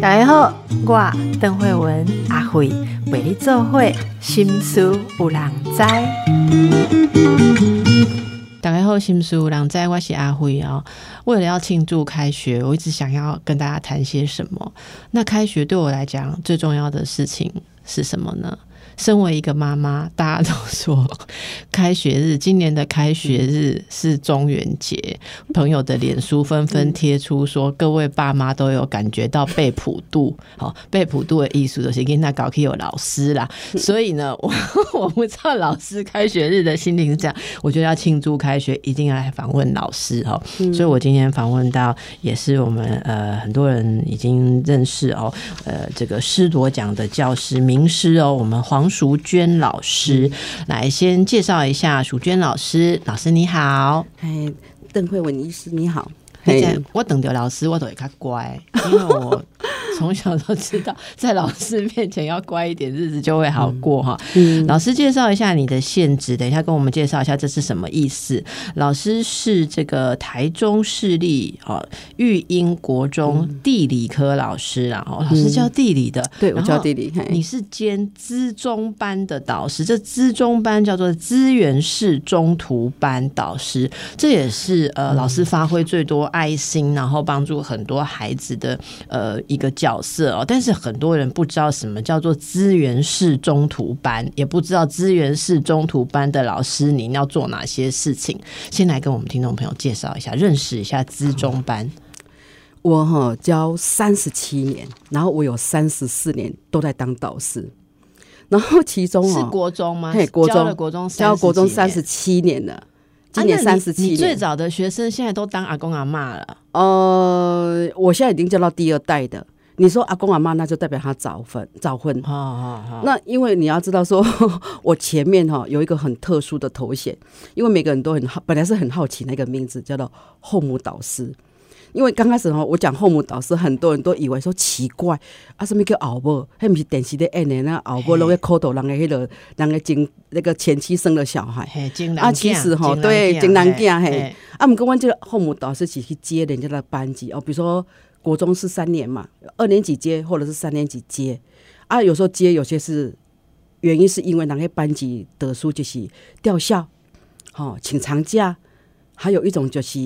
大家好，我邓慧文阿慧为你做会心思有人知。大家好，心思有人知，我是阿慧哦。为了要庆祝开学，我一直想要跟大家谈些什么。那开学对我来讲最重要的事情是什么呢？身为一个妈妈，大家都说开学日，今年的开学日是中元节。朋友的脸书纷纷贴出说，各位爸妈都有感觉到被普渡。好，被普渡的艺术就是跟他搞起有老师啦。所以呢，我 我不知道老师开学日的心情是这样。我觉得要庆祝开学，一定要来访问老师哦。所以我今天访问到，也是我们呃很多人已经认识哦，呃这个师铎奖的教师名师哦，我们黄。淑娟老师，来先介绍一下淑娟老师。老师你好，哎，邓慧文医师你好。我等着老师，我都会较乖，因为我。从小都知道，在老师面前要乖一点，日子就会好过哈。嗯老师介绍一下你的现职，等一下跟我们介绍一下这是什么意思。老师是这个台中市立哦育英国中地理科老师然后老师教地理的，对我教地理。你是兼资中班的导师，这资中班叫做资源式中途班导师，这也是呃老师发挥最多爱心，然后帮助很多孩子的呃一个。角色哦，但是很多人不知道什么叫做资源式中途班，也不知道资源式中途班的老师您要做哪些事情。先来跟我们听众朋友介绍一下，认识一下资中班。我哈教三十七年，然后我有三十四年都在当导师，然后其中是国中吗？嘿，国中国中教国中三十七年了。今年三十七年，最早的学生现在都当阿公阿妈了。呃，我现在已经叫到第二代的。你说阿公阿妈，那就代表他早婚早婚。那因为你要知道，说 我前面哈有一个很特殊的头衔，因为每个人都很好，本来是很好奇那个名字叫做后母导师。因为刚开始吼，我讲后母导师，很多人都以为说奇怪啊，什么叫熬婆？还不是电视的演的那熬婆，拢会抠头，人个迄个人个经那个前妻生了小孩。啊，其实吼，对，真难讲嘿。啊，我们跟我这个后母导师是去接人家的班级哦，比如说。国中是三年嘛，二年级接或者是三年级接啊，有时候接有些是原因是因为哪个班级得书就是吊校，哦，请长假，还有一种就是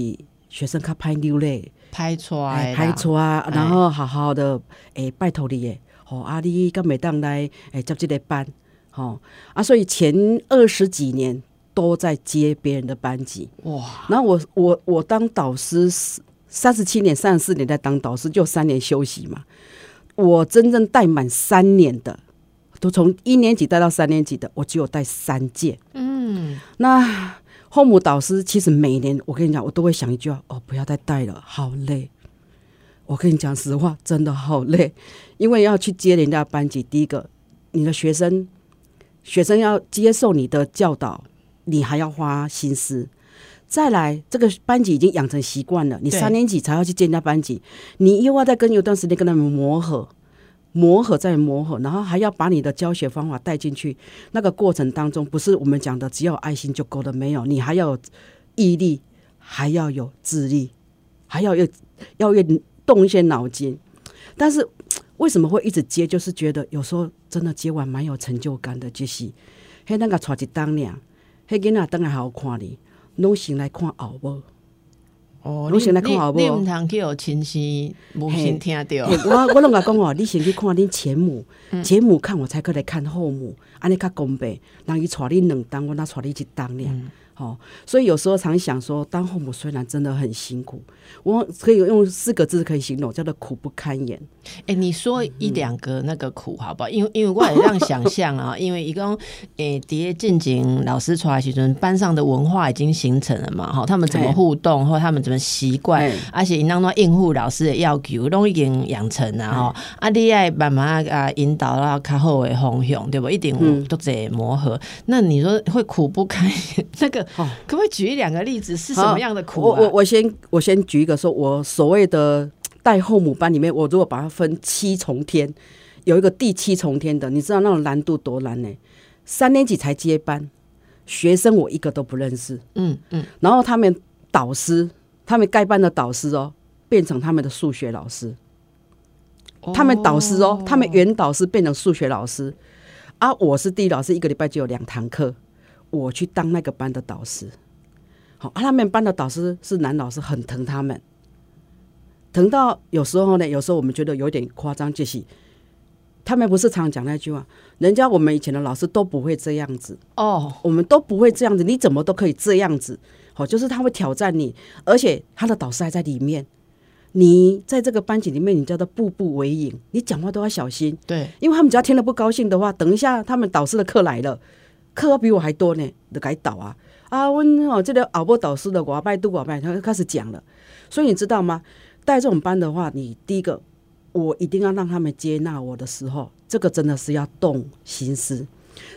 学生卡拍溜嘞，拍出来，拍出啊，然后好好的诶拜托你诶，哦，阿你跟每当来诶接这个班，哦啊，所以前二十几年都在接别人的班级。哇，然后我我我当导师是。三十七年、三十四年在当导师，就三年休息嘛。我真正带满三年的，都从一年级带到三年级的，我只有带三届。嗯，那后母导师其实每年，我跟你讲，我都会想一句话：哦，不要再带了，好累。我跟你讲实话，真的好累，因为要去接人家班级。第一个，你的学生，学生要接受你的教导，你还要花心思。再来，这个班级已经养成习惯了。你三年级才要去见人家班级，你又要再跟有段时间跟他们磨合，磨合再磨合，然后还要把你的教学方法带进去。那个过程当中，不是我们讲的只要爱心就够了，没有，你还要有毅力，还要有智力，还要有要用动一些脑筋。但是为什么会一直接？就是觉得有时候真的接完蛮有成就感的，就是嘿那个带一当俩，嘿囡仔等来好看你。拢醒来看后母。哦，你先来看好不。你毋通去有亲生母亲听到。我我拢甲讲哦，你先去看恁前母，前母看我才可来看后母，安尼较公平。人伊带你两当，我哪带你一当俩。哦，所以有时候常想说，当父母虽然真的很辛苦，我可以用四个字可以形容，叫做苦不堪言。哎，你说一两个那个苦好不好？因为因为我也让想象啊，因为一共诶，底下进景老师出来时阵，班上的文化已经形成了嘛，哈，他们怎么互动，或他们怎么习惯，而且你当中应付老师的要求，都已经养成了哈。啊，你爱慢慢啊引导到较好的方向，对不？一定都在磨合。那你说会苦不堪言？那个。哦，可不可以举一两个例子？是什么样的苦？我我我先我先举一个，说我所谓的带后母班里面，我如果把它分七重天，有一个第七重天的，你知道那种难度多难呢？三年级才接班，学生我一个都不认识，嗯嗯，然后他们导师，他们该班的导师哦，变成他们的数学老师，他们导师哦，他们原导师变成数学老师，啊，我是地理老师，一个礼拜就有两堂课，我去当那个班的导师。好，啊，他们班的导师是男老师，很疼他们，疼到有时候呢，有时候我们觉得有点夸张，就是他们不是常讲那句话，人家我们以前的老师都不会这样子。哦，我们都不会这样子，你怎么都可以这样子？好，就是他会挑战你，而且他的导师还在里面，你在这个班级里面，你叫做步步为营，你讲话都要小心，对，因为他们只要听了不高兴的话，等一下他们导师的课来了，课比我还多呢，就改导啊。啊，我哦，这个熬波导师的我拜都我拜，他开始讲了。所以你知道吗？带这种班的话，你第一个，我一定要让他们接纳我的时候，这个真的是要动心思。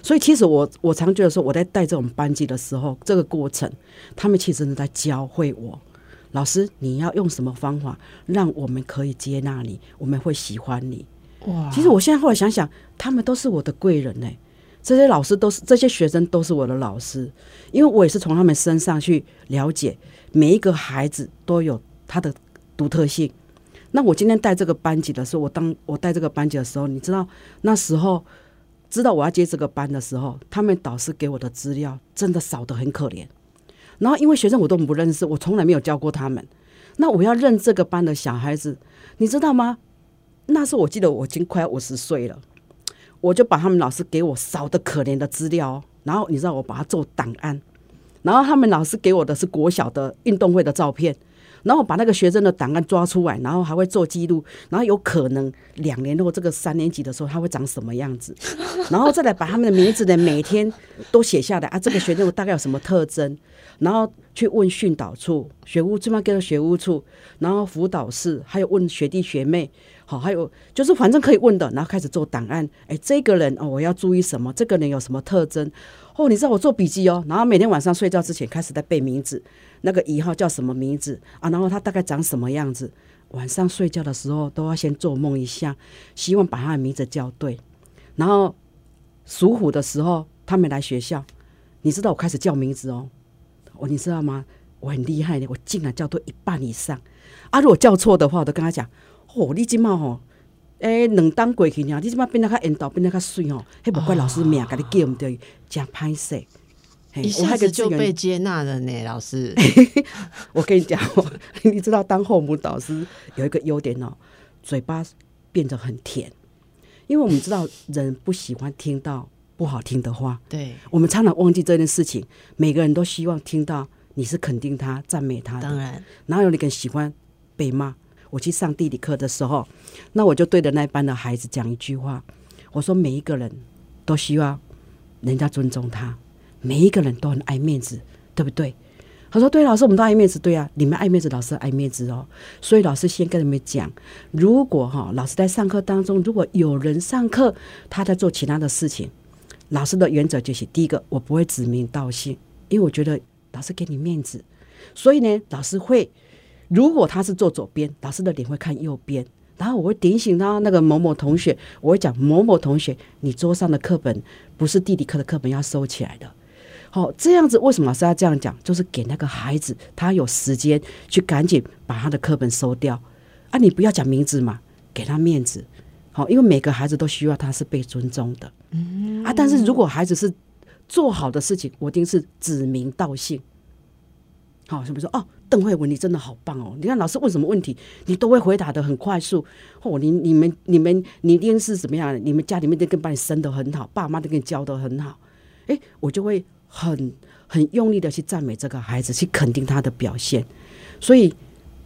所以其实我我常觉得说，我在带这种班级的时候，这个过程，他们其实是在教会我，老师你要用什么方法让我们可以接纳你，我们会喜欢你。哇！其实我现在后来想想，他们都是我的贵人呢。这些老师都是这些学生都是我的老师，因为我也是从他们身上去了解每一个孩子都有他的独特性。那我今天带这个班级的时候，我当我带这个班级的时候，你知道那时候知道我要接这个班的时候，他们导师给我的资料真的少得很可怜。然后因为学生我都不认识，我从来没有教过他们，那我要认这个班的小孩子，你知道吗？那时候我记得我已经快五十岁了。我就把他们老师给我少的可怜的资料，然后你知道我把它做档案，然后他们老师给我的是国小的运动会的照片，然后把那个学生的档案抓出来，然后还会做记录，然后有可能两年后这个三年级的时候他会长什么样子，然后再来把他们的名字呢每天都写下来啊，这个学生大概有什么特征，然后去问训导处、学务这边跟学务处，然后辅导室，还有问学弟学妹。好，还有就是反正可以问的，然后开始做档案。哎，这个人哦，我要注意什么？这个人有什么特征？哦，你知道我做笔记哦，然后每天晚上睡觉之前开始在背名字，那个一号叫什么名字啊？然后他大概长什么样子？晚上睡觉的时候都要先做梦一下，希望把他的名字叫对。然后属虎的时候，他们来学校，你知道我开始叫名字哦，我你知道吗？我很厉害的，我竟然叫对一半以上。啊，如果叫错的话，我都跟他讲。哦，你今嘛吼，诶，两当过去呢，你即马变得较缘投，变得较水吼，迄无怪老师命，甲你叫毋对，真歹势。一下子就被接纳了呢，老师。我跟你讲，你知道当后母导师有一个优点哦，嘴巴变得很甜，因为我们知道人不喜欢听到不好听的话。对，我们常常忘记这件事情。每个人都希望听到你是肯定他、赞美他的。当然，哪有你更喜欢被骂？我去上地理课的时候，那我就对着那班的孩子讲一句话，我说每一个人都希望人家尊重他，每一个人都很爱面子，对不对？他说：“对，老师，我们都爱面子，对啊，你们爱面子，老师爱面子哦。所以老师先跟你们讲，如果哈老师在上课当中，如果有人上课他在做其他的事情，老师的原则就是第一个，我不会指名道姓，因为我觉得老师给你面子，所以呢，老师会。”如果他是坐左边，老师的脸会看右边，然后我会点醒他那个某某同学，我会讲某某同学，你桌上的课本不是地理课的课本，要收起来的。好，这样子为什么老师要这样讲？就是给那个孩子他有时间去赶紧把他的课本收掉啊！你不要讲名字嘛，给他面子。好，因为每个孩子都需要他是被尊重的。嗯啊，但是如果孩子是做好的事情，我一定是指名道姓。好，是不是说哦？邓慧文，你真的好棒哦！你看老师问什么问题，你都会回答的很快速。哦，你你们你们你一定是怎么样？你们家里面都跟把你生的很好，爸妈都给你教的很好。哎，我就会很很用力的去赞美这个孩子，去肯定他的表现。所以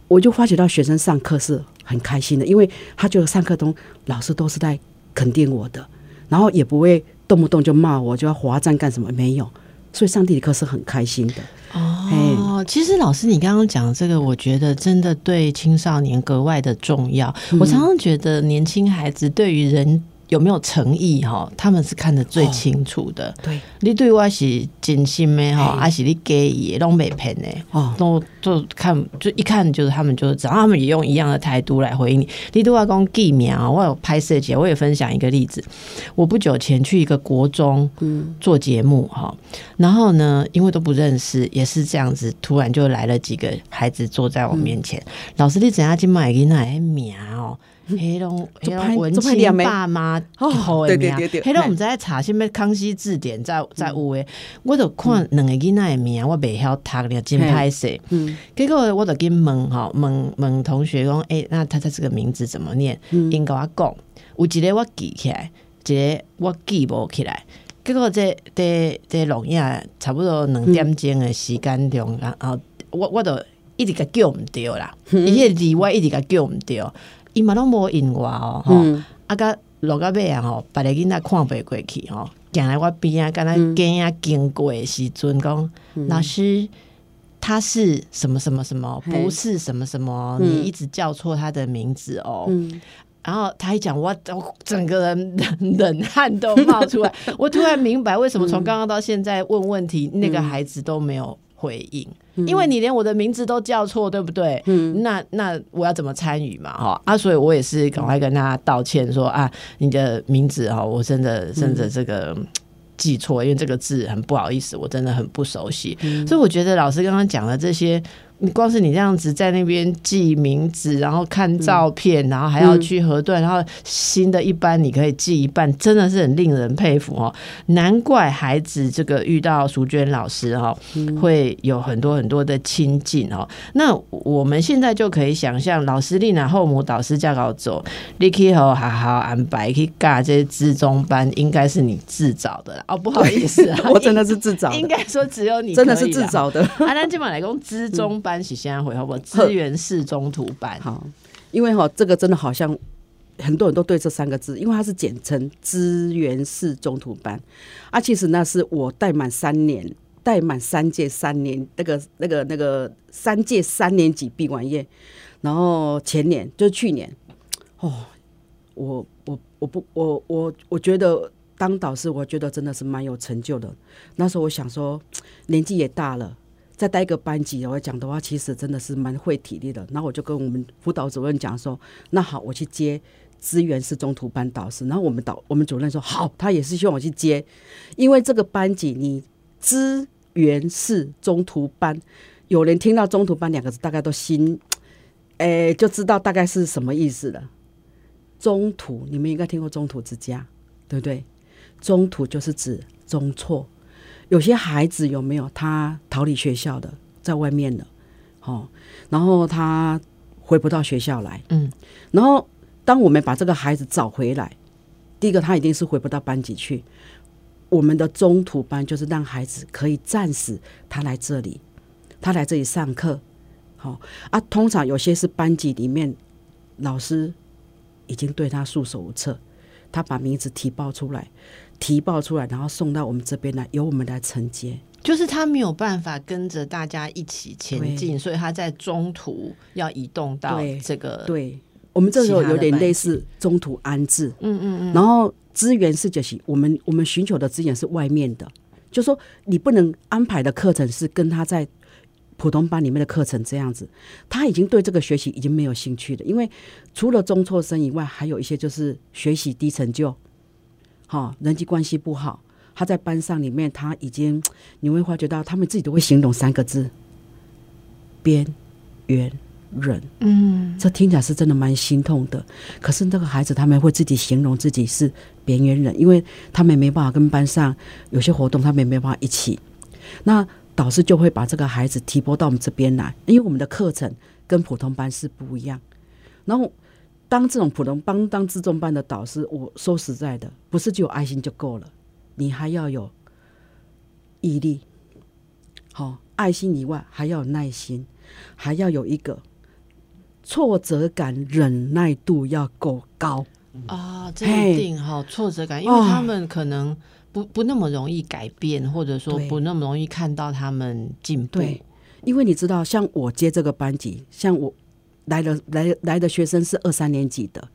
我就发觉到学生上课是很开心的，因为他觉得上课中老师都是在肯定我的，然后也不会动不动就骂我，就要罚站干什么？没有。所以上地理课是很开心的哦。其实老师，你刚刚讲的这个，我觉得真的对青少年格外的重要。我常常觉得年轻孩子对于人有没有诚意哈，他们是看得最清楚的。对，你对我是真心的哈，还是你给也拢没骗的哦，都就看就一看就是他们就是知道，他们也用一样的态度来回应你。你都要讲地名啊，我有拍摄节，我也分享一个例子。我不久前去一个国中做节目哈，然后呢，因为都不认识，也是这样子，突然就来了几个孩子坐在我面前。老师，你怎样去买给那名哦？黑龙黑龙文青爸妈哦，对对对对，黑龙我们在查什么康熙字典，在在有诶，我就看两个囡仔的名，我未晓读了，真歹势。嗯，结果我就跟问吼，问问同学讲，诶，那他他这个名字怎么念？因甲我讲，有一个我记起来，一个我记不起来。结果这这这录影差不多两点钟的时间中，然后我我都一直个叫唔到啦，伊个字我一直个叫唔到。伊嘛拢无应我哦，吼，啊甲落到尾啊吼，别个囡仔看袂过去吼，行来我边啊，敢若惊啊经过时阵讲，老师他是什么什么什么，不是什么什么，你一直叫错他的名字哦。然后他一讲，我整个人冷汗都冒出来，我突然明白为什么从刚刚到现在问问题，那个孩子都没有回应。因为你连我的名字都叫错，对不对？嗯，那那我要怎么参与嘛？哈啊，所以我也是赶快跟他道歉，说啊，你的名字哈，我真的真的这个记错，因为这个字很不好意思，我真的很不熟悉。所以我觉得老师刚刚讲的这些。你光是你这样子在那边记名字，然后看照片，然后还要去核对，然后新的一班你可以记一半，真的是很令人佩服哦。难怪孩子这个遇到淑娟老师哈，会有很多很多的亲近哦。那我们现在就可以想象，老师令然后母导师教稿走，你可以好好安排去尬这些资中班，应该是你自找的哦。不好意思，我真的是自找的，应该说只有你 真的是自找的。啊，那基本来讲资中。班是现在回好不？资源式中途班好，因为哈这个真的好像很多人都对这三个字，因为它是简称资源式中途班啊。其实那是我带满三年，带满三届三年那个那个那个三届三年级闭完业，然后前年就是去年哦，我我我不我我我觉得当导师，我觉得真的是蛮有成就的。那时候我想说，年纪也大了。再带一个班级，我讲的话，其实真的是蛮费体力的。然后我就跟我们辅导主任讲说：“那好，我去接资源是中途班导师。”然后我们导我们主任说：“好，他也是希望我去接，因为这个班级你资源是中途班，有人听到中途班两个字，大概都心，诶，就知道大概是什么意思了。中途你们应该听过中途之家，对不对？中途就是指中错。”有些孩子有没有他逃离学校的，在外面的，哦，然后他回不到学校来，嗯，然后当我们把这个孩子找回来，第一个他一定是回不到班级去，我们的中途班就是让孩子可以暂时他来这里，他来这里上课，好啊，通常有些是班级里面老师已经对他束手无策，他把名字提报出来。提报出来，然后送到我们这边来，由我们来承接。就是他没有办法跟着大家一起前进，所以他在中途要移动到这个。对，我们这时候有点类似中途安置。嗯嗯嗯。然后资源是就是我们我们寻求的资源是外面的，就说你不能安排的课程是跟他在普通班里面的课程这样子，他已经对这个学习已经没有兴趣了，因为除了中辍生以外，还有一些就是学习低成就。哈，人际关系不好，他在班上里面，他已经 你会发觉到，他们自己都会形容三个字：边缘人。嗯，这听起来是真的蛮心痛的。可是那个孩子他们会自己形容自己是边缘人，因为他们没办法跟班上有些活动，他们没办法一起。那导师就会把这个孩子提拨到我们这边来，因为我们的课程跟普通班是不一样。然后。当这种普通班、当自重班的导师，我说实在的，不是就有爱心就够了，你还要有毅力。好，爱心以外还要有耐心，还要有一个挫折感忍耐度要够高啊！这一定哈，挫折感，因为他们可能不不那么容易改变，或者说不那么容易看到他们进步。对，因为你知道，像我接这个班级，像我。来的来来的学生是二三年级的，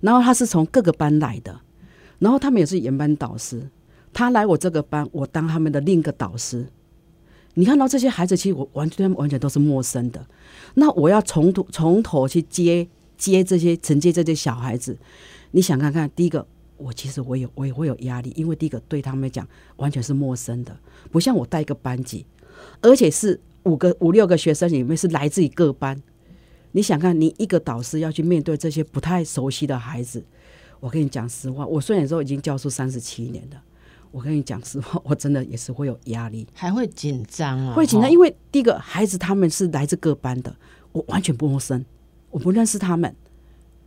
然后他是从各个班来的，然后他们也是原班导师。他来我这个班，我当他们的另一个导师。你看到这些孩子，其实我完全完全都是陌生的。那我要从头从头去接接这些承接这些小孩子，你想看看，第一个，我其实我有我也会有压力，因为第一个对他们讲完全是陌生的，不像我带一个班级，而且是五个五六个学生里面是来自于各班。你想看，你一个导师要去面对这些不太熟悉的孩子，我跟你讲实话，我虽然说已经教书三十七年了。我跟你讲实话，我真的也是会有压力，还会紧张啊，会紧张，因为第一个孩子他们是来自各班的，我完全不陌生，我不认识他们。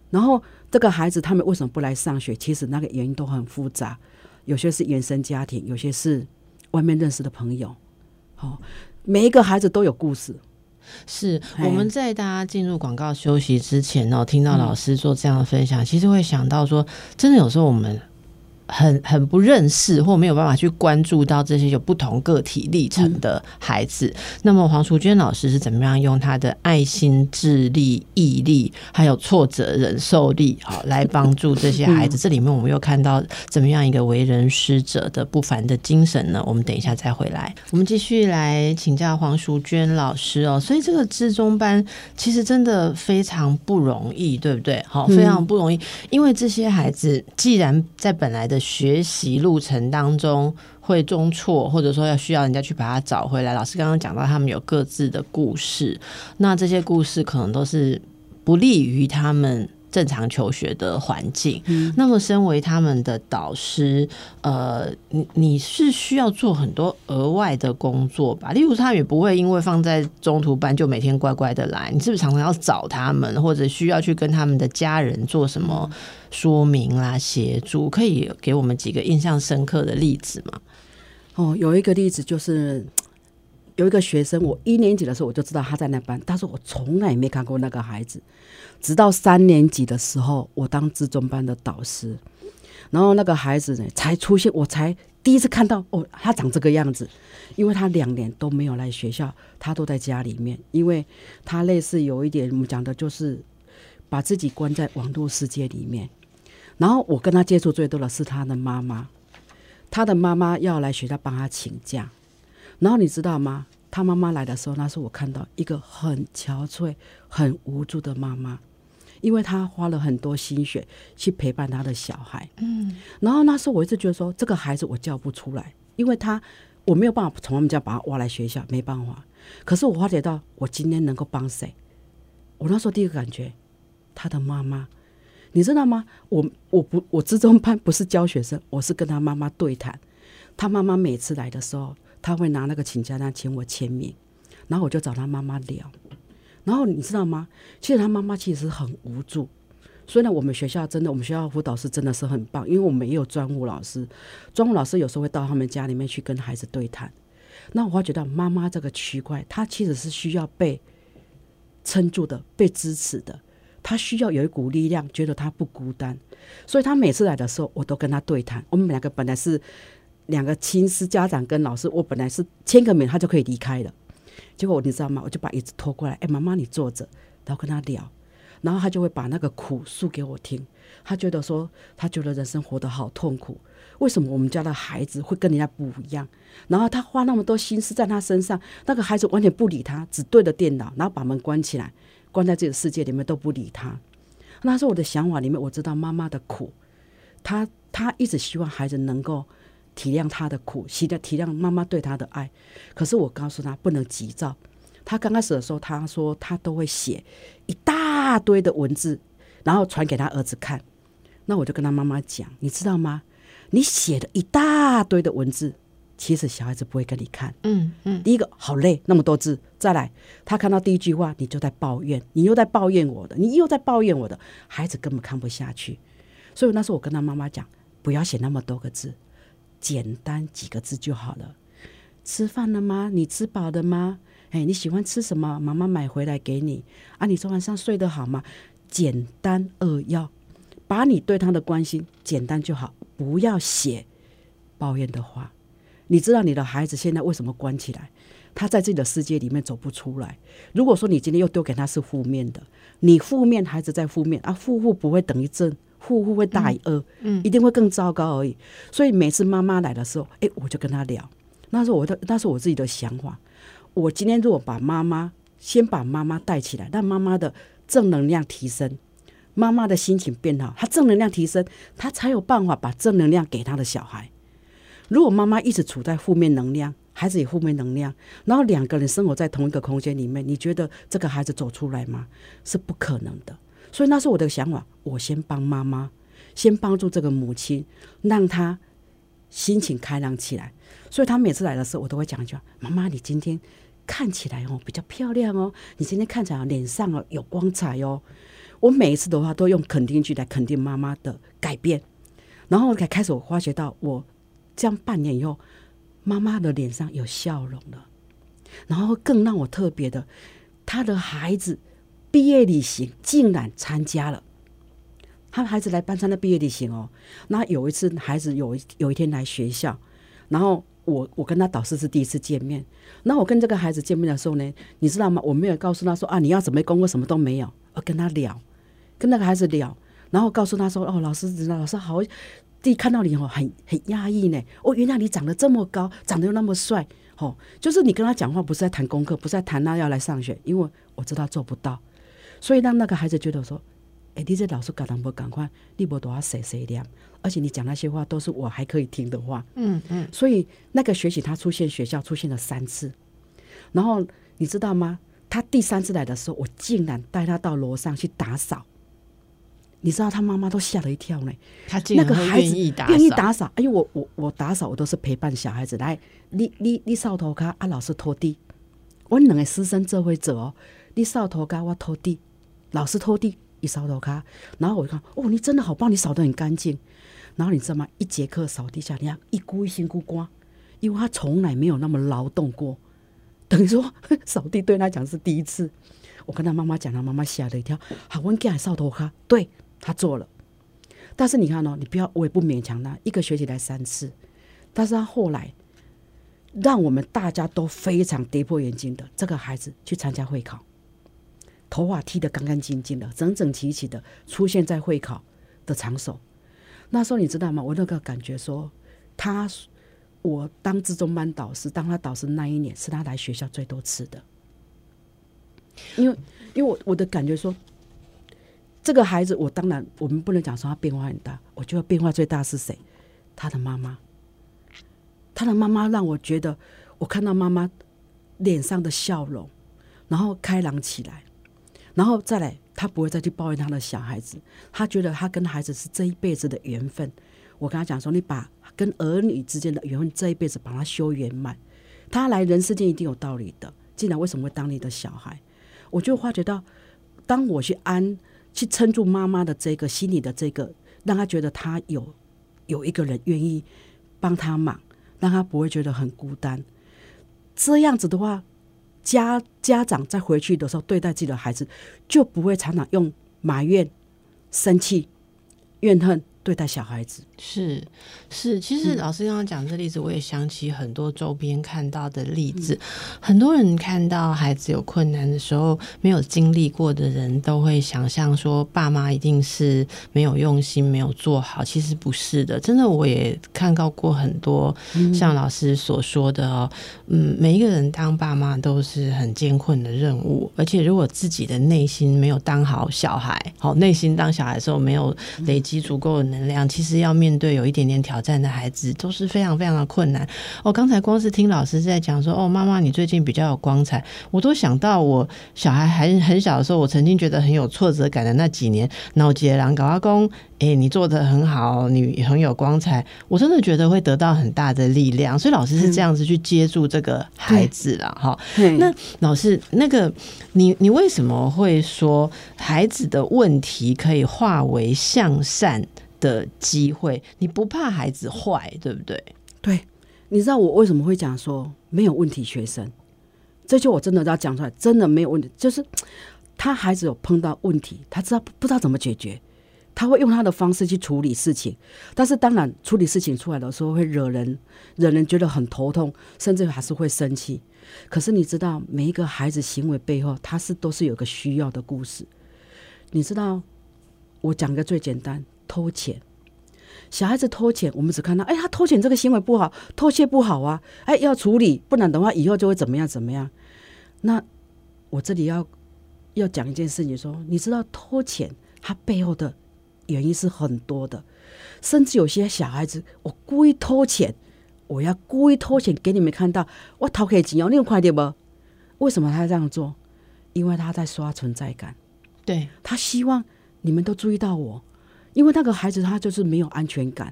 然后这个孩子他们为什么不来上学？其实那个原因都很复杂，有些是原生家庭，有些是外面认识的朋友。好，每一个孩子都有故事。是我们在大家进入广告休息之前呢，听到老师做这样的分享，其实会想到说，真的有时候我们。很很不认识或没有办法去关注到这些有不同个体历程的孩子。那么黄淑娟老师是怎么样用他的爱心、智力、毅力，还有挫折忍受力，好来帮助这些孩子？这里面我们又看到怎么样一个为人师者的不凡的精神呢？我们等一下再回来，我们继续来请教黄淑娟老师哦。所以这个智中班其实真的非常不容易，对不对？好，非常不容易，因为这些孩子既然在本来的学习路程当中会中错，或者说要需要人家去把它找回来。老师刚刚讲到，他们有各自的故事，那这些故事可能都是不利于他们。正常求学的环境，那么身为他们的导师，呃，你你是需要做很多额外的工作吧？例如，他也不会因为放在中途班就每天乖乖的来，你是不是常常要找他们，或者需要去跟他们的家人做什么说明啦、协助？可以给我们几个印象深刻的例子吗？哦，有一个例子就是有一个学生，我一年级的时候我就知道他在那班，但是我从来没看过那个孩子。直到三年级的时候，我当自中班的导师，然后那个孩子呢才出现，我才第一次看到哦，他长这个样子，因为他两年都没有来学校，他都在家里面，因为他类似有一点我们讲的就是把自己关在网络世界里面。然后我跟他接触最多的是他的妈妈，他的妈妈要来学校帮他请假，然后你知道吗？他妈妈来的时候，那是我看到一个很憔悴、很无助的妈妈。因为他花了很多心血去陪伴他的小孩，嗯，然后那时候我一直觉得说，这个孩子我教不出来，因为他我没有办法从他们家把他挖来学校，没办法。可是我发觉到，我今天能够帮谁？我那时候第一个感觉，他的妈妈，你知道吗？我我不我之中班不是教学生，我是跟他妈妈对谈。他妈妈每次来的时候，他会拿那个请假单请我签名，然后我就找他妈妈聊。然后你知道吗？其实他妈妈其实很无助。所以呢，我们学校真的，我们学校辅导师真的是很棒，因为我们也有专务老师。专务老师有时候会到他们家里面去跟孩子对谈。那我会觉得妈妈这个区块，她其实是需要被撑住的、被支持的。她需要有一股力量，觉得她不孤单。所以她每次来的时候，我都跟她对谈。我们两个本来是两个亲师家长跟老师，我本来是签个名，她就可以离开了。结果你知道吗？我就把椅子拖过来，哎，妈妈你坐着，然后跟他聊，然后他就会把那个苦诉给我听。他觉得说，他觉得人生活得好痛苦，为什么我们家的孩子会跟人家不一样？然后他花那么多心思在他身上，那个孩子完全不理他，只对着电脑，然后把门关起来，关在自己的世界里面都不理他。那时候我的想法里面，我知道妈妈的苦，他他一直希望孩子能够。体谅他的苦，体谅体谅妈妈对他的爱。可是我告诉他不能急躁。他刚开始的时候，他说他都会写一大堆的文字，然后传给他儿子看。那我就跟他妈妈讲，你知道吗？你写的一大堆的文字，其实小孩子不会跟你看。嗯嗯。第一个好累，那么多字。再来，他看到第一句话，你就在抱怨，你又在抱怨我的，你又在抱怨我的，孩子根本看不下去。所以那时候我跟他妈妈讲，不要写那么多个字。简单几个字就好了。吃饭了吗？你吃饱了吗？哎，你喜欢吃什么？妈妈买回来给你。啊，你昨晚上睡得好吗？简单扼要，把你对他的关心简单就好，不要写抱怨的话。你知道你的孩子现在为什么关起来？他在自己的世界里面走不出来。如果说你今天又丢给他是负面的，你负面，孩子在负面啊，负负不会等于正。户户会大于二，嗯，一定会更糟糕而已。所以每次妈妈来的时候，哎，我就跟她聊，那是我的，那是我自己的想法。我今天如果把妈妈先把妈妈带起来，让妈妈的正能量提升，妈妈的心情变好，她正能量提升，她才有办法把正能量给她的小孩。如果妈妈一直处在负面能量，孩子也负面能量，然后两个人生活在同一个空间里面，你觉得这个孩子走出来吗？是不可能的。所以那是我的想法，我先帮妈妈，先帮助这个母亲，让她心情开朗起来。所以她每次来的时候，我都会讲一句：“妈妈，你今天看起来哦比较漂亮哦，你今天看起来脸上哦有光彩哦。”我每一次的话都用肯定句来肯定妈妈的改变，然后才开始我发觉到，我这样半年以后。妈妈的脸上有笑容了，然后更让我特别的，她的孩子毕业旅行竟然参加了。他孩子来班上的毕业旅行哦，那有一次孩子有一有一天来学校，然后我我跟他导师是第一次见面，那我跟这个孩子见面的时候呢，你知道吗？我没有告诉他说啊，你要准备功课，什么都没有，我跟他聊，跟那个孩子聊，然后告诉他说哦，老师知道，老师好。第一看到你哦，很很压抑呢。哦，原来你长得这么高，长得又那么帅，哦，就是你跟他讲话不是在谈功课，不是在谈他要来上学，因为我知道做不到，所以让那个孩子觉得说，哎，你这老师赶不赶快，你不都要谁谁亮，而且你讲那些话都是我还可以听的话，嗯嗯，所以那个学习他出现学校出现了三次，然后你知道吗？他第三次来的时候，我竟然带他到楼上去打扫。你知道他妈妈都吓了一跳呢。他那个孩子愿意打扫，哎呦，我我我打扫，我都是陪伴小孩子来。你你你扫头卡啊，老师拖地。我两个师生这会走哦，你扫头卡，我拖地，老师拖地，你扫头卡。然后我一看，哦，你真的好棒，你扫得很干净。然后你知道吗？一节课扫地下，你看一股一心股光，因为他从来没有那么劳动过，等于说 扫地对他讲是第一次。我跟他妈妈讲，他妈妈吓了一跳。好，我给他扫头卡，对。他做了，但是你看哦，你不要，我也不勉强他，一个学期来三次，但是他后来让我们大家都非常跌破眼镜的，这个孩子去参加会考，头发剃得干干净净的，整整齐齐的出现在会考的场所。那时候你知道吗？我那个感觉说，他我当自中班导师，当他导师那一年是他来学校最多次的，因为因为我我的感觉说。这个孩子，我当然我们不能讲说他变化很大。我觉得变化最大是谁？他的妈妈。他的妈妈让我觉得，我看到妈妈脸上的笑容，然后开朗起来，然后再来，他不会再去抱怨他的小孩子。他觉得他跟孩子是这一辈子的缘分。我跟他讲说，你把跟儿女之间的缘分这一辈子把它修圆满。他来人世间一定有道理的。既然为什么会当你的小孩？我就发觉到，当我去安。去撑住妈妈的这个心里的这个，让他觉得他有有一个人愿意帮他忙，让他不会觉得很孤单。这样子的话，家家长在回去的时候对待自己的孩子，就不会常常用埋怨、生气、怨恨。对待小孩子是是，其实老师刚刚讲这例子，我也想起很多周边看到的例子。很多人看到孩子有困难的时候，没有经历过的人都会想象说，爸妈一定是没有用心，没有做好。其实不是的，真的，我也看到过很多像老师所说的哦，嗯，每一个人当爸妈都是很艰困的任务，而且如果自己的内心没有当好小孩，好内心当小孩的时候没有累积足够的能。能量其实要面对有一点点挑战的孩子都是非常非常的困难。我刚才光是听老师在讲说，哦，妈妈你最近比较有光彩，我都想到我小孩还很小的时候，我曾经觉得很有挫折感的那几年，脑结狼搞阿公，哎，你做的很好，你很有光彩，我真的觉得会得到很大的力量。所以老师是这样子去接住这个孩子了，哈。那老师，那个你你为什么会说孩子的问题可以化为向善？的机会，你不怕孩子坏，对不对？对，你知道我为什么会讲说没有问题学生？这就我真的要讲出来，真的没有问题。就是他孩子有碰到问题，他知道不知道怎么解决，他会用他的方式去处理事情。但是当然，处理事情出来的时候会惹人，惹人觉得很头痛，甚至还是会生气。可是你知道，每一个孩子行为背后，他是都是有个需要的故事。你知道，我讲个最简单。偷钱，小孩子偷钱，我们只看到，哎，他偷钱这个行为不好，偷窃不好啊，哎，要处理，不然的话以后就会怎么样怎么样。那我这里要要讲一件事情，说你知道偷钱，他背后的原因是很多的，甚至有些小孩子，我故意偷钱，我要故意偷钱给你们看到，我偷给钱哦，你有快点不？为什么他这样做？因为他在刷存在感，对他希望你们都注意到我。因为那个孩子他就是没有安全感，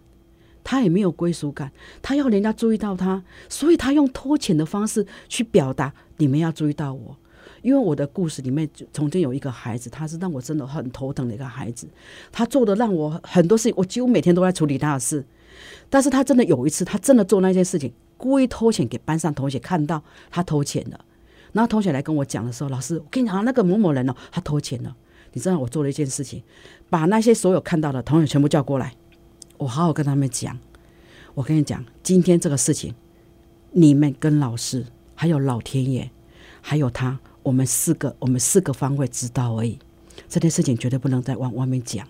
他也没有归属感，他要人家注意到他，所以他用偷钱的方式去表达你们要注意到我。因为我的故事里面曾经有一个孩子，他是让我真的很头疼的一个孩子，他做的让我很多事情，我几乎每天都在处理他的事。但是他真的有一次，他真的做那件事情，故意偷钱给班上同学看到他偷钱了，然后同学来跟我讲的时候，老师，我跟你讲，那个某某人哦，他偷钱了。你知道我做了一件事情，把那些所有看到的同学全部叫过来，我好好跟他们讲。我跟你讲，今天这个事情，你们跟老师，还有老天爷，还有他，我们四个，我们四个方位知道而已。这件事情绝对不能再往外面讲，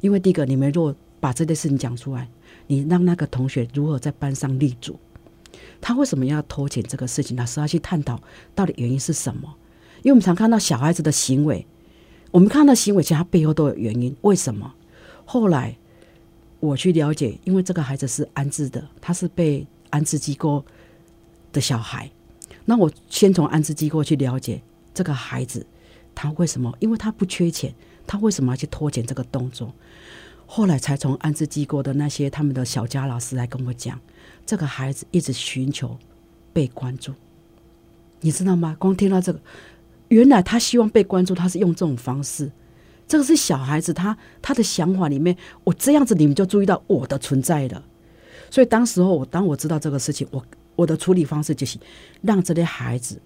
因为第一个，你们若把这件事情讲出来，你让那个同学如何在班上立足，他为什么要偷钱这个事情，老师要去探讨到底原因是什么？因为我们常看到小孩子的行为。我们看到行为，其实他背后都有原因。为什么？后来我去了解，因为这个孩子是安置的，他是被安置机构的小孩。那我先从安置机构去了解这个孩子，他为什么？因为他不缺钱，他为什么要去拖欠这个动作？后来才从安置机构的那些他们的小家老师来跟我讲，这个孩子一直寻求被关注，你知道吗？光听到这个。原来他希望被关注，他是用这种方式。这个是小孩子他他的想法里面，我这样子你们就注意到我的存在了。所以当时候我当我知道这个事情，我我的处理方式就是让这些孩子，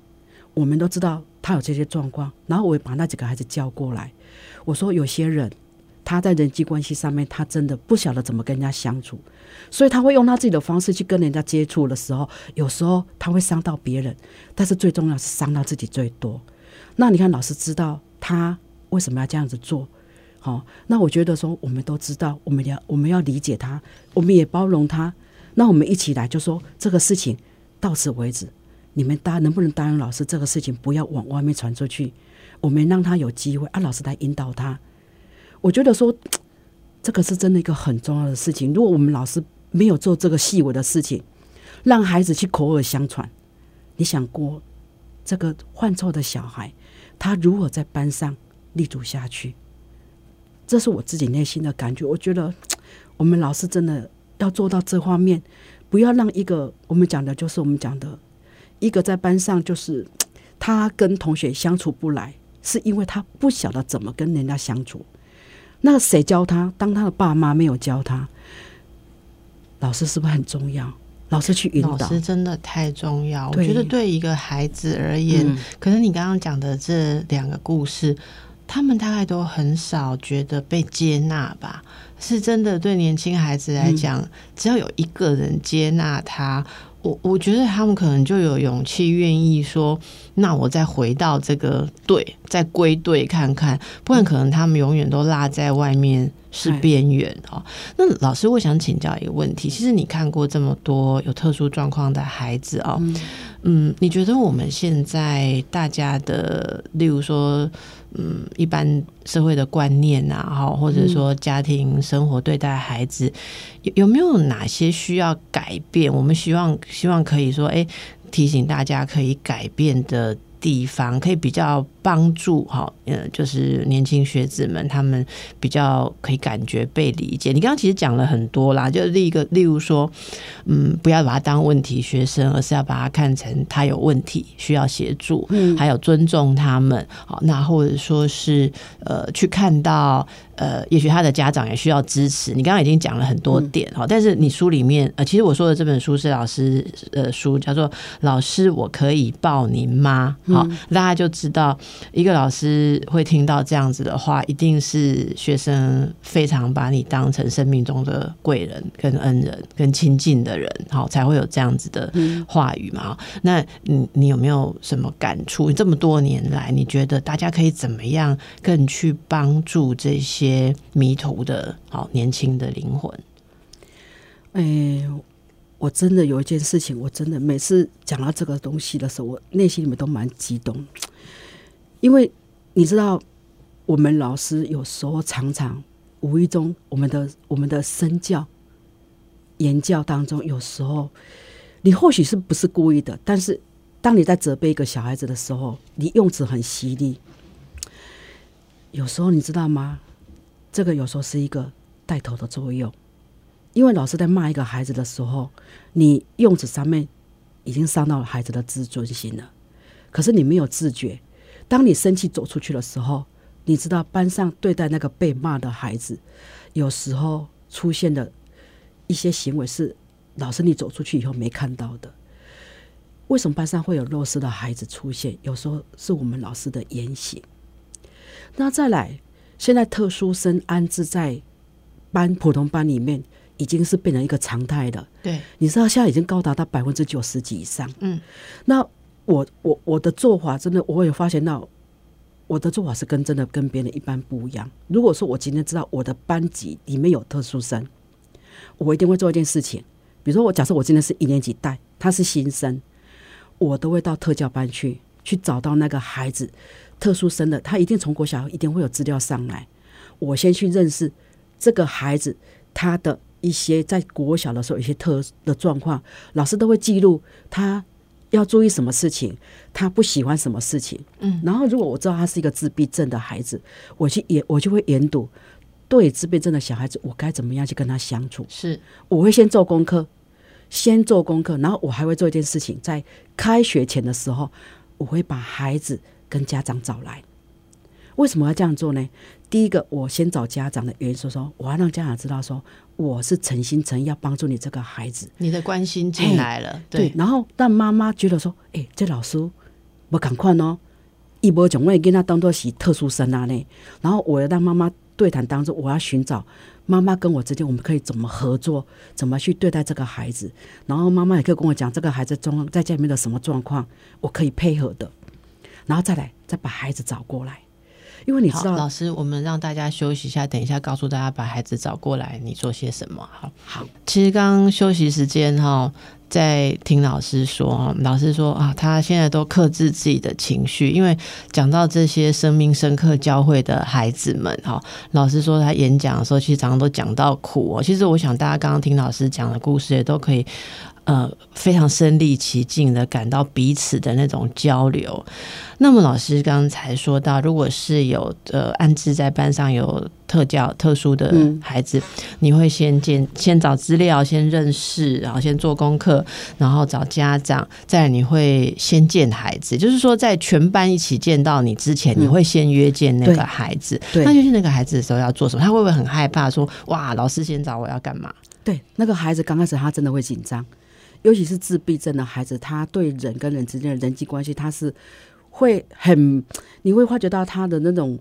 我们都知道他有这些状况，然后我把那几个孩子叫过来，我说有些人他在人际关系上面，他真的不晓得怎么跟人家相处，所以他会用他自己的方式去跟人家接触的时候，有时候他会伤到别人，但是最重要是伤到自己最多。那你看，老师知道他为什么要这样子做，好，那我觉得说，我们都知道，我们要我们要理解他，我们也包容他。那我们一起来就说这个事情到此为止，你们答能不能答应老师，这个事情不要往外面传出去，我们让他有机会啊，老师来引导他。我觉得说 这个是真的一个很重要的事情。如果我们老师没有做这个细微的事情，让孩子去口耳相传，你想过这个犯错的小孩？他如何在班上立足下去？这是我自己内心的感觉。我觉得 我们老师真的要做到这方面，不要让一个我们讲的就是我们讲的一个在班上就是 他跟同学相处不来，是因为他不晓得怎么跟人家相处。那谁教他？当他的爸妈没有教他，老师是不是很重要？老师去引导，老师真的太重要。我觉得对一个孩子而言，可能你刚刚讲的这两个故事，他们大概都很少觉得被接纳吧？是真的，对年轻孩子来讲，只要有一个人接纳他。我我觉得他们可能就有勇气，愿意说，那我再回到这个队，再归队看看，不然可能他们永远都落在外面，是边缘哦。那老师，我想请教一个问题，其实你看过这么多有特殊状况的孩子哦，嗯，嗯你觉得我们现在大家的，例如说。嗯，一般社会的观念啊，哈，或者说家庭生活对待孩子，有有没有哪些需要改变？我们希望希望可以说，哎，提醒大家可以改变的地方，可以比较。帮助哈，呃，就是年轻学子们，他们比较可以感觉被理解。你刚刚其实讲了很多啦，就例一个，例如说，嗯，不要把他当问题学生，而是要把他看成他有问题需要协助，嗯，还有尊重他们。好，那或者说是呃，去看到呃，也许他的家长也需要支持。你刚刚已经讲了很多点哈，但是你书里面呃，其实我说的这本书是老师呃书，叫做《老师我可以抱您吗》。好，大家就知道。一个老师会听到这样子的话，一定是学生非常把你当成生命中的贵人、跟恩人、跟亲近的人，好才会有这样子的话语嘛。那你你有没有什么感触？这么多年来，你觉得大家可以怎么样更去帮助这些迷途的好年轻的灵魂？哎，我真的有一件事情，我真的每次讲到这个东西的时候，我内心里面都蛮激动，因为你知道，我们老师有时候常常无意中，我们的我们的身教、言教当中，有时候你或许是不是故意的，但是当你在责备一个小孩子的时候，你用词很犀利，有时候你知道吗？这个有时候是一个带头的作用。因为老师在骂一个孩子的时候，你用词上面已经伤到了孩子的自尊心了。可是你没有自觉，当你生气走出去的时候，你知道班上对待那个被骂的孩子，有时候出现的一些行为是老师你走出去以后没看到的。为什么班上会有弱势的孩子出现？有时候是我们老师的言行。那再来，现在特殊生安置在班普通班里面。已经是变成一个常态了。对，你知道现在已经高达到百分之九十几以上。嗯，那我我我的做法真的，我也发现到我的做法是跟真的跟别人一般不一样。如果说我今天知道我的班级里面有特殊生，我一定会做一件事情。比如说，我假设我今天是一年级带，他是新生，我都会到特教班去，去找到那个孩子特殊生的，他一定从国小一定会有资料上来，我先去认识这个孩子他的。一些在国小的时候，一些特的状况，老师都会记录他要注意什么事情，他不喜欢什么事情。嗯，然后如果我知道他是一个自闭症的孩子，我去研我就会研读对自闭症的小孩子，我该怎么样去跟他相处？是，我会先做功课，先做功课，然后我还会做一件事情，在开学前的时候，我会把孩子跟家长找来。为什么要这样做呢？第一个，我先找家长的原因，说说我要让家长知道说。我是诚心诚意要帮助你这个孩子，你的关心进来了，对。然后让妈妈觉得说，哎，这老师不赶快哦，一波总会跟他当做是特殊生啊呢。然后我要让妈妈对谈当中，我要寻找妈妈跟我之间我们可以怎么合作，怎么去对待这个孩子。然后妈妈也可以跟我讲这个孩子状在家里面的什么状况，我可以配合的。然后再来再把孩子找过来。因为你知道，老师，我们让大家休息一下，等一下告诉大家把孩子找过来，你做些什么？好，好。其实刚刚休息时间哈，在听老师说，老师说啊，他现在都克制自己的情绪，因为讲到这些生命深刻教会的孩子们哈，老师说他演讲的时候，其实常常都讲到苦哦。其实我想大家刚刚听老师讲的故事，也都可以。呃，非常身临其境的感到彼此的那种交流。那么，老师刚才说到，如果是有呃安置在班上有特教特殊的孩子，你会先见先找资料，先认识，然后先做功课，然后找家长，再你会先见孩子。就是说，在全班一起见到你之前，你会先约见那个孩子。那约见那个孩子的时候要做什么？他会不会很害怕？说哇，老师先找我要干嘛？对，那个孩子刚开始他真的会紧张。尤其是自闭症的孩子，他对人跟人之间的人际关系，他是会很，你会发觉到他的那种，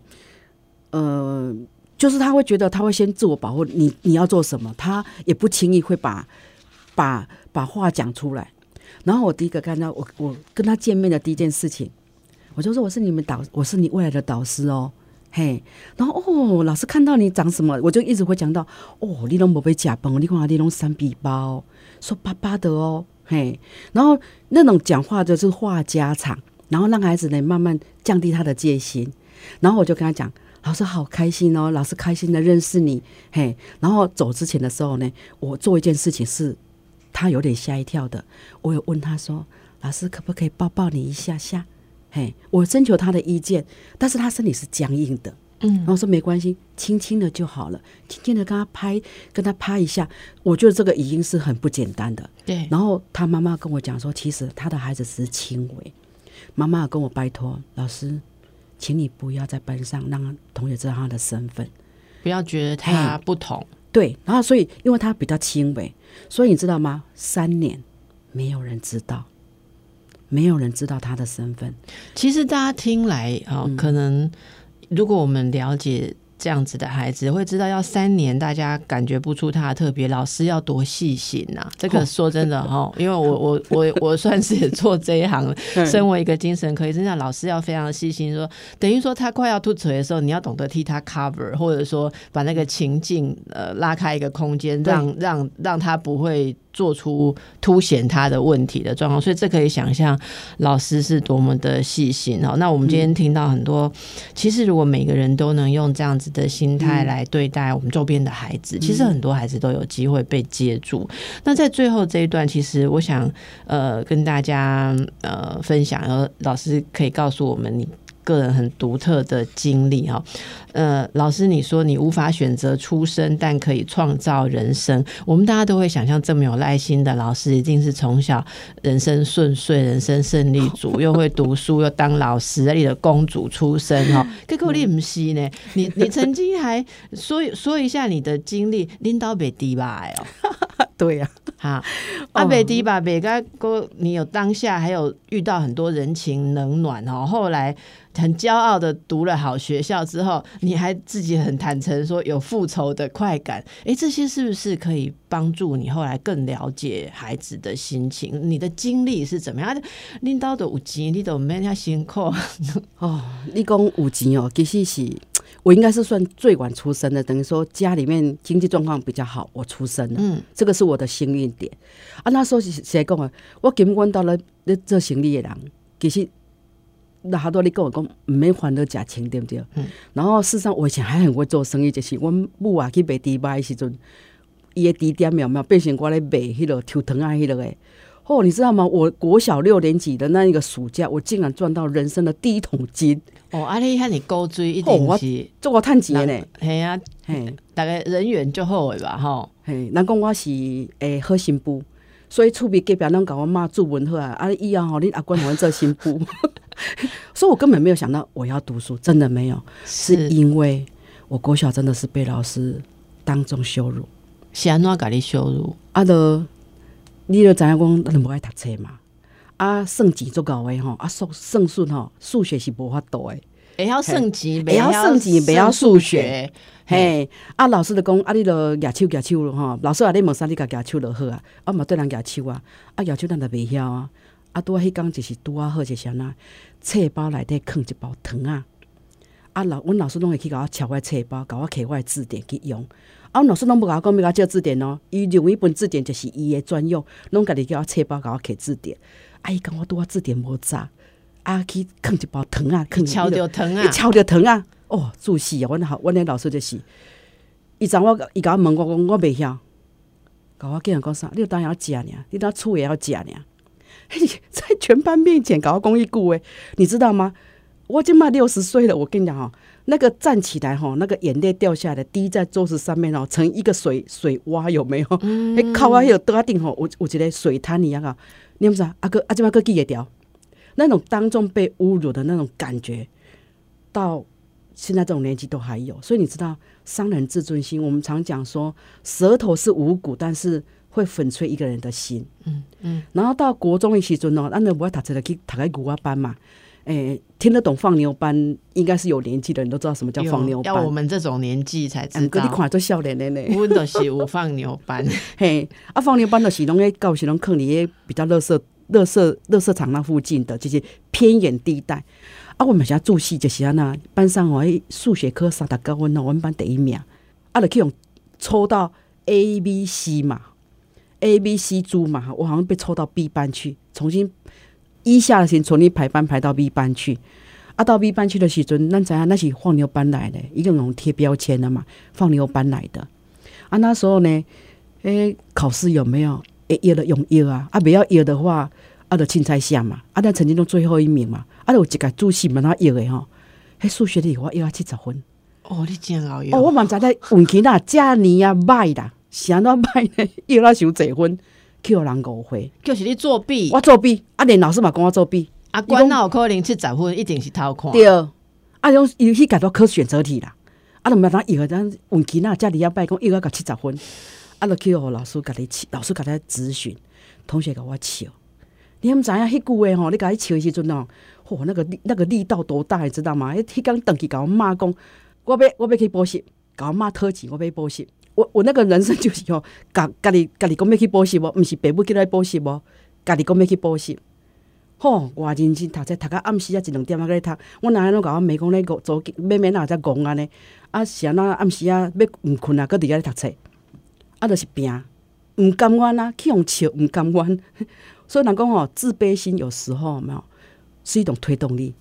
呃，就是他会觉得他会先自我保护，你你要做什么，他也不轻易会把把把话讲出来。然后我第一个看到我我跟他见面的第一件事情，我就说我是你们导，我是你未来的导师哦，嘿。然后哦，老师看到你长什么，我就一直会讲到哦，你拢没被假崩，你看你拢三比包。说巴巴的哦，嘿，然后那种讲话就是话家常，然后让孩子呢慢慢降低他的戒心，然后我就跟他讲，老师好开心哦，老师开心的认识你，嘿，然后走之前的时候呢，我做一件事情是他有点吓一跳的，我有问他说，老师可不可以抱抱你一下下，嘿，我征求他的意见，但是他身体是僵硬的。嗯，然后说没关系，轻轻的就好了，轻轻的跟他拍，跟他拍一下。我觉得这个已经是很不简单的。对。然后他妈妈跟我讲说，其实他的孩子只是轻微。妈妈跟我拜托老师，请你不要在班上让同学知道他的身份，不要觉得他不同。对。然后所以，因为他比较轻微，所以你知道吗？三年没有人知道，没有人知道他的身份。其实大家听来啊，可能。如果我们了解这样子的孩子，会知道要三年，大家感觉不出他的特别，老师要多细心呐。这个说真的哈，因为我我我我算是也做这一行，身为一个精神科医生，老师要非常细心，说等于说他快要吐嘴的时候，你要懂得替他 cover，或者说把那个情境呃拉开一个空间，让让让他不会。做出凸显他的问题的状况，所以这可以想象老师是多么的细心哦。那我们今天听到很多，其实如果每个人都能用这样子的心态来对待我们周边的孩子，其实很多孩子都有机会被接住。那在最后这一段，其实我想呃跟大家呃分享，然后老师可以告诉我们你。个人很独特的经历哈，呃，老师，你说你无法选择出生，但可以创造人生。我们大家都会想象这么有耐心的老师，一定是从小人生顺遂、人生胜利组，又会读书，又当老师里的公主出身哈。结果你不是呢？你你曾经还 说说一下你的经历，领导被迪吧？哦，对呀，哈，阿北迪吧，北该哥，你有当下还有遇到很多人情冷暖哦，后来。很骄傲的读了好学校之后，你还自己很坦诚说有复仇的快感。哎，这些是不是可以帮助你后来更了解孩子的心情？你的经历是怎么样？拎到的五级，你都没那辛苦哦。你讲五级哦，其实是我应该是算最晚出生的，等于说家里面经济状况比较好，我出生了。嗯，这个是我的幸运点啊。那时候是谁讲啊？我根本到了那做生意的人，其实。那好多你跟我讲，唔免烦恼食钱，对不对？嗯。然后事实上，我以前还很会做生意，就是我母啊去卖猪排的时阵，伊的猪点苗苗变成我咧卖迄落抽藤啊，迄落诶。哦，你知道吗？我国小六年级的那一个暑假，我竟然赚到人生的第一桶金。哦，阿你看你高追一定是做我趁钱呢。系啊，嘿，大概人缘就好诶吧，吼。嘿，人讲我是诶好新妇，所以厝边隔壁拢甲我妈做文好啊，啊以后吼，你阿公阮做新妇。所以，我根本没有想到我要读书，真的没有，是。因为我国小真的是被老师当众羞辱，是安怎甲你羞辱？啊，都你都知影讲，咱无爱读册嘛，啊，算钱足够诶吼，啊，数算术吼，数学是无法度诶，会晓算钱，会晓算钱，会晓数学，嘿，啊，老师就讲，啊，你都举手举手咯吼，老师啊你无啥，你甲举手就好啊，啊，嘛对人举手啊，啊，举手咱就袂晓啊。啊，拄啊，迄工就是拄啊好，就是安那册包内底放一包糖啊。啊，老阮老师拢会去甲我抄我册包，甲我摕我字典去用。啊，阮老师拢无甲我讲，要甲借字典哦。伊认为一本字典就是伊的专用，拢家己叫我册包，甲我摕字典。啊，伊讲我拄啊字典无杂，啊去放一包糖啊，敲着糖啊，敲着糖啊。哦，注死啊！阮好，阮那老师就是，伊昨我，伊甲我问我讲，我袂晓，甲我叫人讲啥？你当然要食尔，你当厝会晓食尔。在全班面前搞公益顾问，你知道吗？我已经满六十岁了。我跟你讲哈，那个站起来哈，那个眼泪掉下来滴在桌子上面哦，成一个水水洼，有没有？哎，靠啊，有多顶吼，我我觉得水滩一样啊。你们知道阿哥阿舅阿哥记得掉那种当众被侮辱的那种感觉，到现在这种年纪都还有。所以你知道伤人自尊心，我们常讲说舌头是无骨，但是。会粉碎一个人的心，嗯嗯，然后到国中的时阵哦，咱就不会读册了，去读个古话班嘛，诶，听得懂放牛班，应该是有年纪的人都知道什么叫放牛班，要我们这种年纪才知道。哥，你看做笑脸的呢，我都是有放牛班，嘿，啊，放牛班的是拢诶，高是拢坑里比较乐色、乐色、乐色场那附近的这些偏远地带。啊，我们现在住系就是安那班上我数学科三大高分哦，我们班第一名，啊，就去用抽到 A、B、C 嘛。A、B、C 组嘛，我好像被抽到 B 班去，重新一下的先重新排班排到 B 班去。啊，到 B 班去的时阵，那怎样？那是放牛班来的，一个用贴标签的嘛，放牛班来的。啊，那时候呢，诶，考试有没有？诶，有的用有啊，啊，不要有的话，啊，就青菜下嘛。啊，但曾经都最后一名嘛。啊，有一个主席嘛，他有的吼，迄数学的我要七十分。哦，你真好用。哦，我蛮知在运气啦，遮年啊歹啦。想到歹呢，又那想结婚，去互人误会，就是你作弊。我作弊，啊，连老师嘛讲我作弊。啊，关脑可能七十分，一定是偷看。对，啊，用游戏改到考选择题啦。啊，毋要当以后咱运气那家里要拜讲，伊要搞七十分。啊，就去互老师甲你笑，老师甲你咨询，同学甲我笑。你毋知影迄句话吼，你甲伊笑时阵哦，嚯，那个力那个力道多大，你知道吗？迄迄刚等去甲我骂讲，我要我要去补习，搞妈特钱，我要补习。我我那个人生就是哦，家家己家己讲要去补习无，毋是爸母叫来补习无，家己讲要去补习。吼，偌认真读册，读到暗时啊一两点啊，咧读。我哪能甲我妹讲咧，做做妹妹哪才讲安尼？啊，是安那暗时啊，要毋困啊，搁伫遐咧读册，啊，著是拼，毋甘愿啊，去互笑，毋甘愿。所以人讲吼，自卑心有时候没有是一种推动力。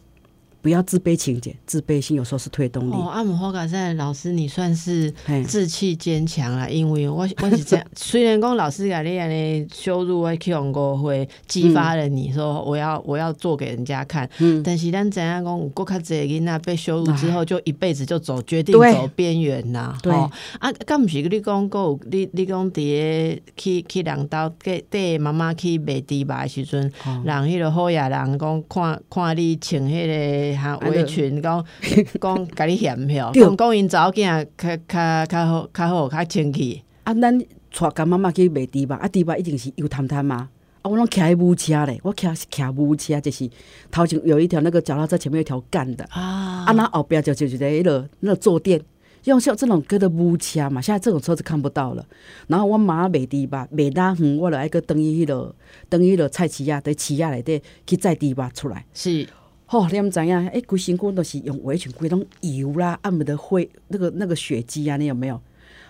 不要自卑情节，自卑心有时候是推动力。哦，阿姆霍卡塞老师，你算是志气坚强啊！因为我我是这样，虽然讲老师讲你安尼羞辱我，去用过会激发了你说我要我要做给人家看。嗯，但是咱怎样讲，过卡这囡仔被羞辱之后，就一辈子就走决定走边缘呐。对啊，敢毋是你讲过，你你讲伫去去两刀给带妈妈去卖猪吧时阵，人迄个好野人讲看看你穿迄个。哈围裙讲 讲，甲你嫌票，讲讲因查某囝较较较好较好较清气。啊，咱带干妈妈去卖猪肉，啊，猪肉一定是油摊摊嘛。啊，我拢骑喺母车咧，我骑是骑母车，就是头前有一条那个脚踏车前面有一条干的啊，啊，那后边就就是迄个那个坐垫，用像这种叫做母车嘛。现在这种车子看不到了。然后我妈卖猪肉，卖哪远，我就爱个等伊迄落等伊迄落菜市啊，伫市啊内底去载猪肉出来。是。哦，你毋知影？哎，规身躯都是用围裙，规拢油啦，暗不的灰，那个那个血迹啊，你有没有？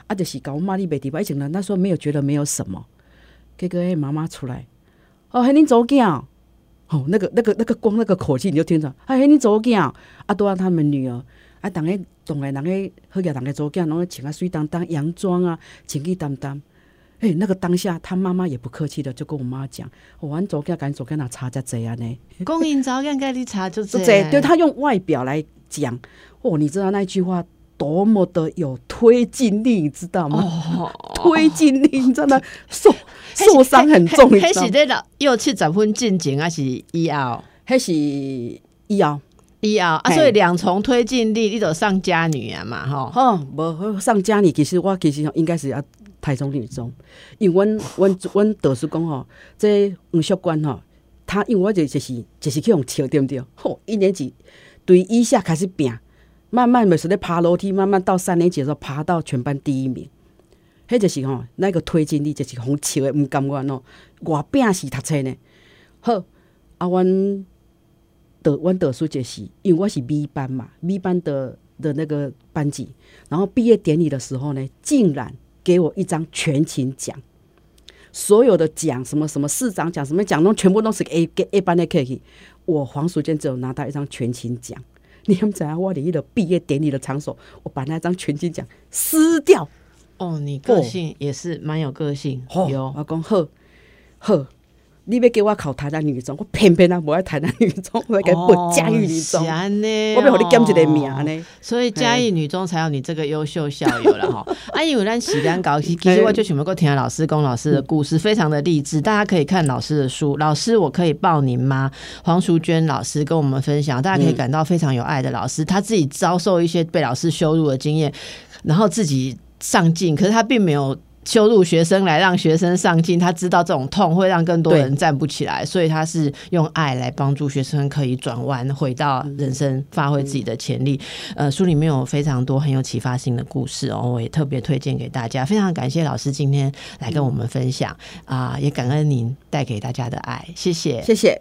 啊，就是搞妈咪卖地吧，以前呢，那时候没有觉得没有什么。结果哎，妈妈出来，哦，嘿，恁走囝，哦，那个那个那个光那个口气你就听着，啊，嘿，恁走囝，啊，都啊他们女儿，啊，当个当个人个好个人个走囝，拢穿啊水当当洋装啊，清气淡淡。哎，那个当下，他妈妈也不客气的，就跟我妈讲：“我玩左脚，赶紧左脚，那查在这样呢。”公营早间该你查就这，对他用外表来讲，哦，你知道那句话多么的有推进力，你知道吗？推进力，你知道 受受伤很重。还是在老又七十分进前，还是以后？还是以后？以后啊，所以两重推进力，你都上家女啊嘛，吼。哦，无上家女，其实我其实应该是要。台中女中，因为阮阮阮导师讲吼，这黄秀官吼，他因为我就就是就是去用笑对不对？吼，一年级对一下开始拼，慢慢每次咧爬楼梯，慢慢到三年级的时候爬到全班第一名，迄就是吼那个推进力就是红笑的，毋甘愿哦，我拼死读册呢。好，啊，阮导阮导师就是，因为我是 B 班嘛，B 班的的那个班级，然后毕业典礼的时候呢，竟然。给我一张全勤奖，所有的奖，什么什么市长奖，什么奖，都全部都是 A 给 A 班的 K。我黄淑娟只有拿到一张全勤奖。你们怎样？我离的毕业典礼的场所，我把那张全勤奖撕掉。哦，你个性也是蛮有个性。有，我讲呵呵。你要给我考台南女中，我偏偏啊不爱台南女中，我要给我嘉义女中，我要给你减一个名呢。所以嘉义女中才有你这个优秀校友了哈。啊，因为咱时间高，其实我就想过听老师龚老师的故事，非常的励志，大家可以看老师的书。老师，我可以报您吗？黄淑娟老师跟我们分享，大家可以感到非常有爱的老师，他自己遭受一些被老师羞辱的经验，然后自己上进，可是他并没有。羞辱学生来让学生上进，他知道这种痛会让更多人站不起来，所以他是用爱来帮助学生可以转弯，回到人生，发挥自己的潜力。呃，书里面有非常多很有启发性的故事哦，我也特别推荐给大家。非常感谢老师今天来跟我们分享啊，也感恩您带给大家的爱，谢谢，谢谢。